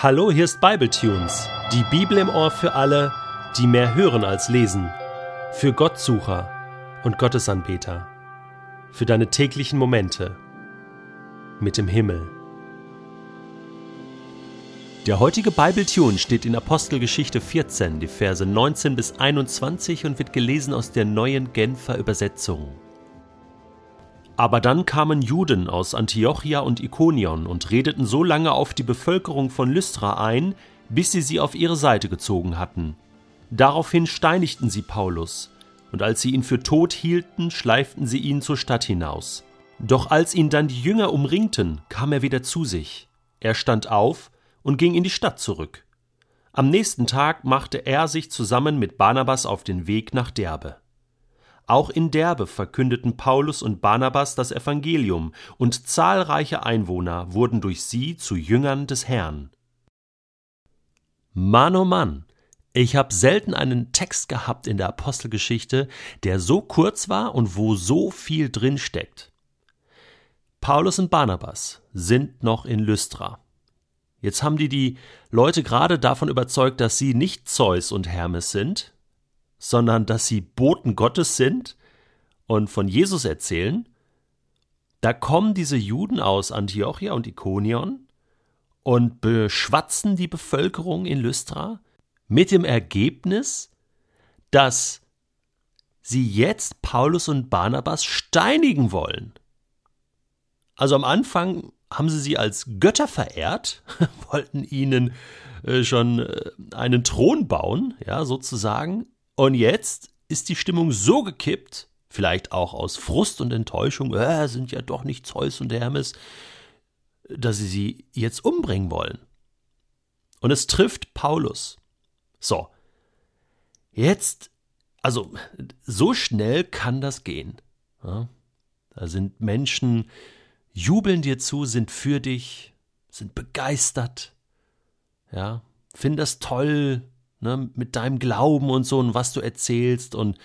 Hallo, hier ist Bibletunes, die Bibel im Ohr für alle, die mehr hören als lesen, für Gottsucher und Gottesanbeter, für deine täglichen Momente mit dem Himmel. Der heutige Bibletune steht in Apostelgeschichte 14, die Verse 19 bis 21 und wird gelesen aus der neuen Genfer Übersetzung. Aber dann kamen Juden aus Antiochia und Ikonion und redeten so lange auf die Bevölkerung von Lystra ein, bis sie sie auf ihre Seite gezogen hatten. Daraufhin steinigten sie Paulus, und als sie ihn für tot hielten, schleiften sie ihn zur Stadt hinaus. Doch als ihn dann die Jünger umringten, kam er wieder zu sich. Er stand auf und ging in die Stadt zurück. Am nächsten Tag machte er sich zusammen mit Barnabas auf den Weg nach Derbe. Auch in Derbe verkündeten Paulus und Barnabas das Evangelium, und zahlreiche Einwohner wurden durch sie zu Jüngern des Herrn. Mann oh Mann, ich habe selten einen Text gehabt in der Apostelgeschichte, der so kurz war und wo so viel drin steckt. Paulus und Barnabas sind noch in Lystra. Jetzt haben die die Leute gerade davon überzeugt, dass sie nicht Zeus und Hermes sind, sondern dass sie Boten Gottes sind und von Jesus erzählen, da kommen diese Juden aus Antiochia und Ikonion und beschwatzen die Bevölkerung in Lystra mit dem Ergebnis, dass sie jetzt Paulus und Barnabas steinigen wollen. Also am Anfang haben sie sie als Götter verehrt, wollten ihnen äh, schon äh, einen Thron bauen, ja, sozusagen, und jetzt ist die Stimmung so gekippt, vielleicht auch aus Frust und Enttäuschung, äh, sind ja doch nicht Zeus und Hermes, dass sie sie jetzt umbringen wollen. Und es trifft Paulus. So, jetzt, also so schnell kann das gehen. Ja? Da sind Menschen, jubeln dir zu, sind für dich, sind begeistert, ja, finden das toll, ne, mit deinem Glauben und so und was du erzählst und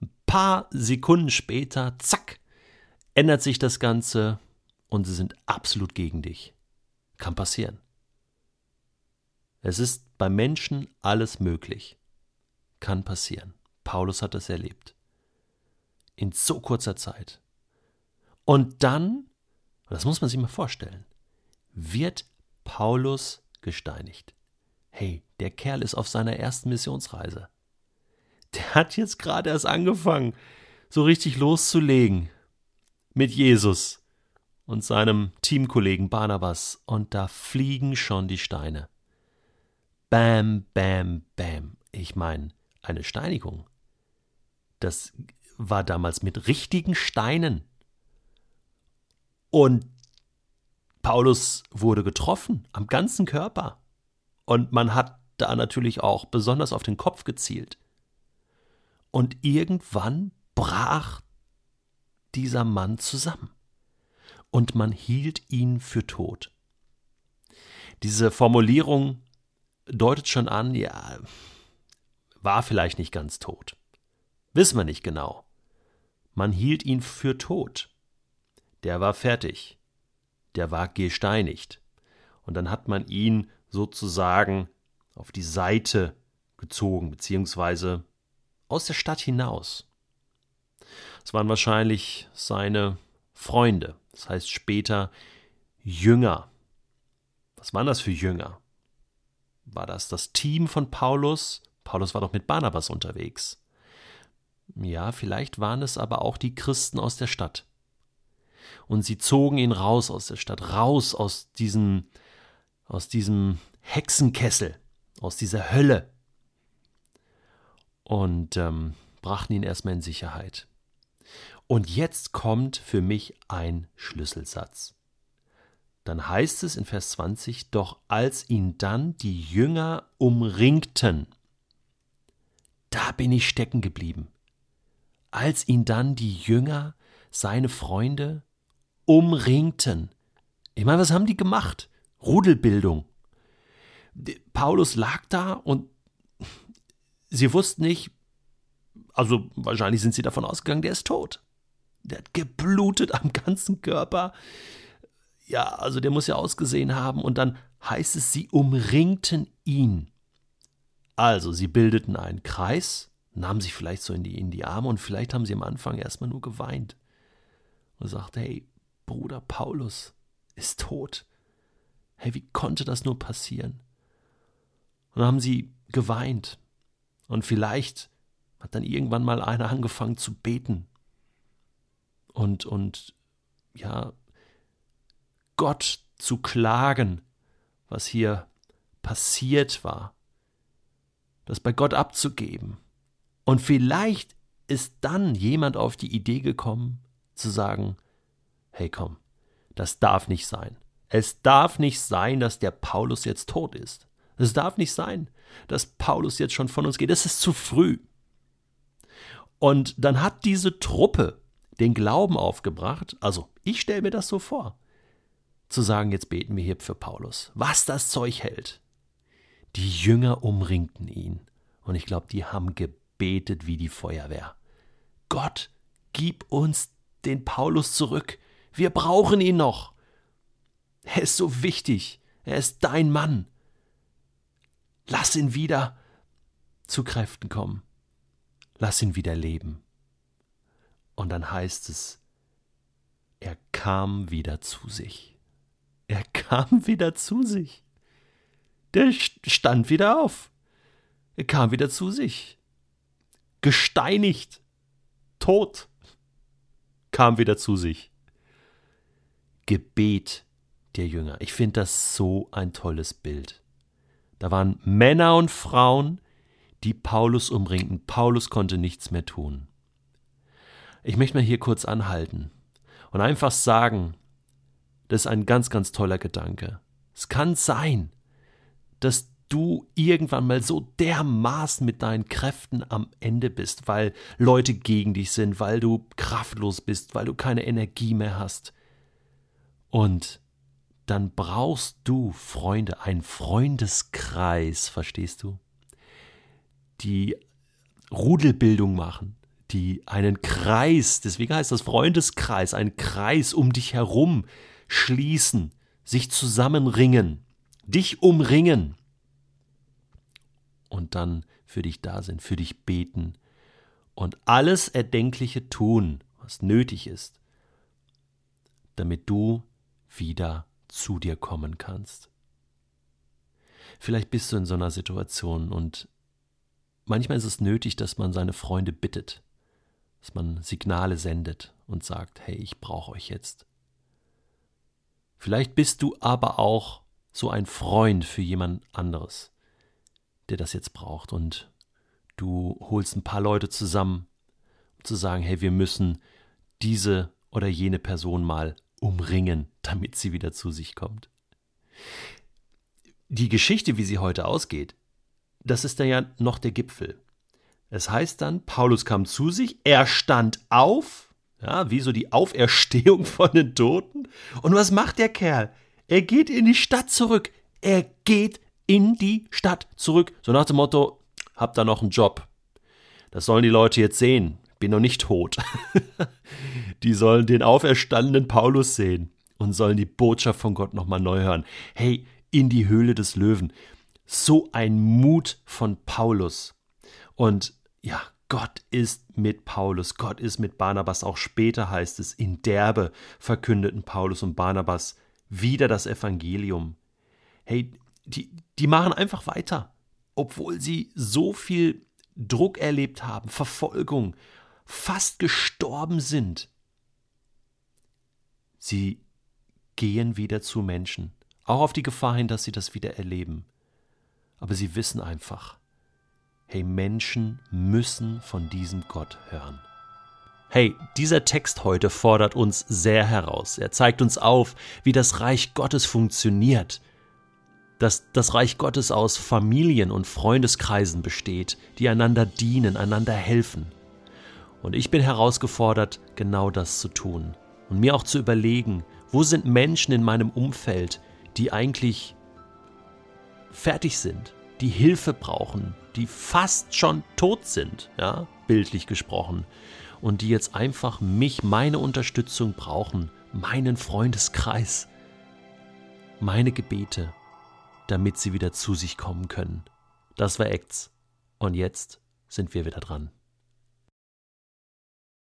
ein paar Sekunden später, zack, ändert sich das Ganze und sie sind absolut gegen dich. Kann passieren. Es ist bei Menschen alles möglich. Kann passieren. Paulus hat das erlebt. In so kurzer Zeit. Und dann, das muss man sich mal vorstellen, wird Paulus gesteinigt. Hey, der Kerl ist auf seiner ersten Missionsreise. Der hat jetzt gerade erst angefangen, so richtig loszulegen mit Jesus und seinem Teamkollegen Barnabas, und da fliegen schon die Steine. Bam, bam, bam. Ich meine, eine Steinigung. Das war damals mit richtigen Steinen. Und Paulus wurde getroffen am ganzen Körper. Und man hat da natürlich auch besonders auf den Kopf gezielt. Und irgendwann brach dieser Mann zusammen. Und man hielt ihn für tot. Diese Formulierung deutet schon an, ja, war vielleicht nicht ganz tot. Wissen wir nicht genau. Man hielt ihn für tot. Der war fertig. Der war gesteinigt. Und dann hat man ihn sozusagen auf die Seite gezogen, beziehungsweise aus der Stadt hinaus. Es waren wahrscheinlich seine Freunde, das heißt später Jünger. Was waren das für Jünger? War das das Team von Paulus? Paulus war doch mit Barnabas unterwegs. Ja, vielleicht waren es aber auch die Christen aus der Stadt. Und sie zogen ihn raus aus der Stadt, raus aus diesem aus diesem Hexenkessel, aus dieser Hölle und ähm, brachten ihn erstmal in Sicherheit. Und jetzt kommt für mich ein Schlüsselsatz. Dann heißt es in Vers 20, doch als ihn dann die Jünger umringten, da bin ich stecken geblieben. Als ihn dann die Jünger, seine Freunde, umringten. Ich meine, was haben die gemacht? Rudelbildung. Paulus lag da und sie wussten nicht, also wahrscheinlich sind sie davon ausgegangen, der ist tot. Der hat geblutet am ganzen Körper. ja, also der muss ja ausgesehen haben. Und dann heißt es, sie umringten ihn. Also, sie bildeten einen Kreis, nahmen sich vielleicht so in die, in die Arme und vielleicht haben sie am Anfang erstmal nur geweint und sagte, hey, Bruder Paulus ist tot. Hey, wie konnte das nur passieren? Und dann haben sie geweint. Und vielleicht hat dann irgendwann mal einer angefangen zu beten. Und, und, ja, Gott zu klagen, was hier passiert war. Das bei Gott abzugeben. Und vielleicht ist dann jemand auf die Idee gekommen, zu sagen, hey komm, das darf nicht sein. Es darf nicht sein, dass der Paulus jetzt tot ist. Es darf nicht sein, dass Paulus jetzt schon von uns geht. Es ist zu früh. Und dann hat diese Truppe den Glauben aufgebracht, also ich stelle mir das so vor, zu sagen, jetzt beten wir hier für Paulus, was das Zeug hält. Die Jünger umringten ihn und ich glaube, die haben gebetet wie die Feuerwehr. Gott, gib uns den Paulus zurück. Wir brauchen ihn noch. Er ist so wichtig. Er ist dein Mann. Lass ihn wieder zu Kräften kommen. Lass ihn wieder leben. Und dann heißt es, er kam wieder zu sich. Er kam wieder zu sich. Der stand wieder auf. Er kam wieder zu sich. Gesteinigt. Tot. Kam wieder zu sich. Gebet der Jünger. Ich finde das so ein tolles Bild. Da waren Männer und Frauen, die Paulus umringten. Paulus konnte nichts mehr tun. Ich möchte mal hier kurz anhalten und einfach sagen, das ist ein ganz, ganz toller Gedanke. Es kann sein, dass du irgendwann mal so dermaßen mit deinen Kräften am Ende bist, weil Leute gegen dich sind, weil du kraftlos bist, weil du keine Energie mehr hast. Und dann brauchst du Freunde, einen Freundeskreis, verstehst du? Die Rudelbildung machen, die einen Kreis, deswegen heißt das Freundeskreis, einen Kreis um dich herum schließen, sich zusammenringen, dich umringen und dann für dich da sind, für dich beten und alles Erdenkliche tun, was nötig ist, damit du wieder zu dir kommen kannst. Vielleicht bist du in so einer Situation und manchmal ist es nötig, dass man seine Freunde bittet, dass man Signale sendet und sagt, hey, ich brauche euch jetzt. Vielleicht bist du aber auch so ein Freund für jemand anderes, der das jetzt braucht und du holst ein paar Leute zusammen, um zu sagen, hey, wir müssen diese oder jene Person mal umringen, damit sie wieder zu sich kommt. Die Geschichte, wie sie heute ausgeht, das ist dann ja noch der Gipfel. Es heißt dann, Paulus kam zu sich, er stand auf, ja, wie so die Auferstehung von den Toten. Und was macht der Kerl? Er geht in die Stadt zurück. Er geht in die Stadt zurück. So nach dem Motto, hab da noch einen Job. Das sollen die Leute jetzt sehen. Bin noch nicht tot. die sollen den auferstandenen Paulus sehen und sollen die Botschaft von Gott nochmal neu hören. Hey, in die Höhle des Löwen. So ein Mut von Paulus. Und ja, Gott ist mit Paulus, Gott ist mit Barnabas. Auch später heißt es, in Derbe verkündeten Paulus und Barnabas wieder das Evangelium. Hey, die, die machen einfach weiter, obwohl sie so viel Druck erlebt haben, Verfolgung, fast gestorben sind. Sie gehen wieder zu Menschen, auch auf die Gefahr hin, dass sie das wieder erleben. Aber sie wissen einfach, hey, Menschen müssen von diesem Gott hören. Hey, dieser Text heute fordert uns sehr heraus. Er zeigt uns auf, wie das Reich Gottes funktioniert, dass das Reich Gottes aus Familien und Freundeskreisen besteht, die einander dienen, einander helfen. Und ich bin herausgefordert, genau das zu tun und mir auch zu überlegen, wo sind Menschen in meinem Umfeld, die eigentlich fertig sind, die Hilfe brauchen, die fast schon tot sind, ja, bildlich gesprochen, und die jetzt einfach mich, meine Unterstützung brauchen, meinen Freundeskreis. meine Gebete, damit sie wieder zu sich kommen können. Das war Acts. Und jetzt sind wir wieder dran.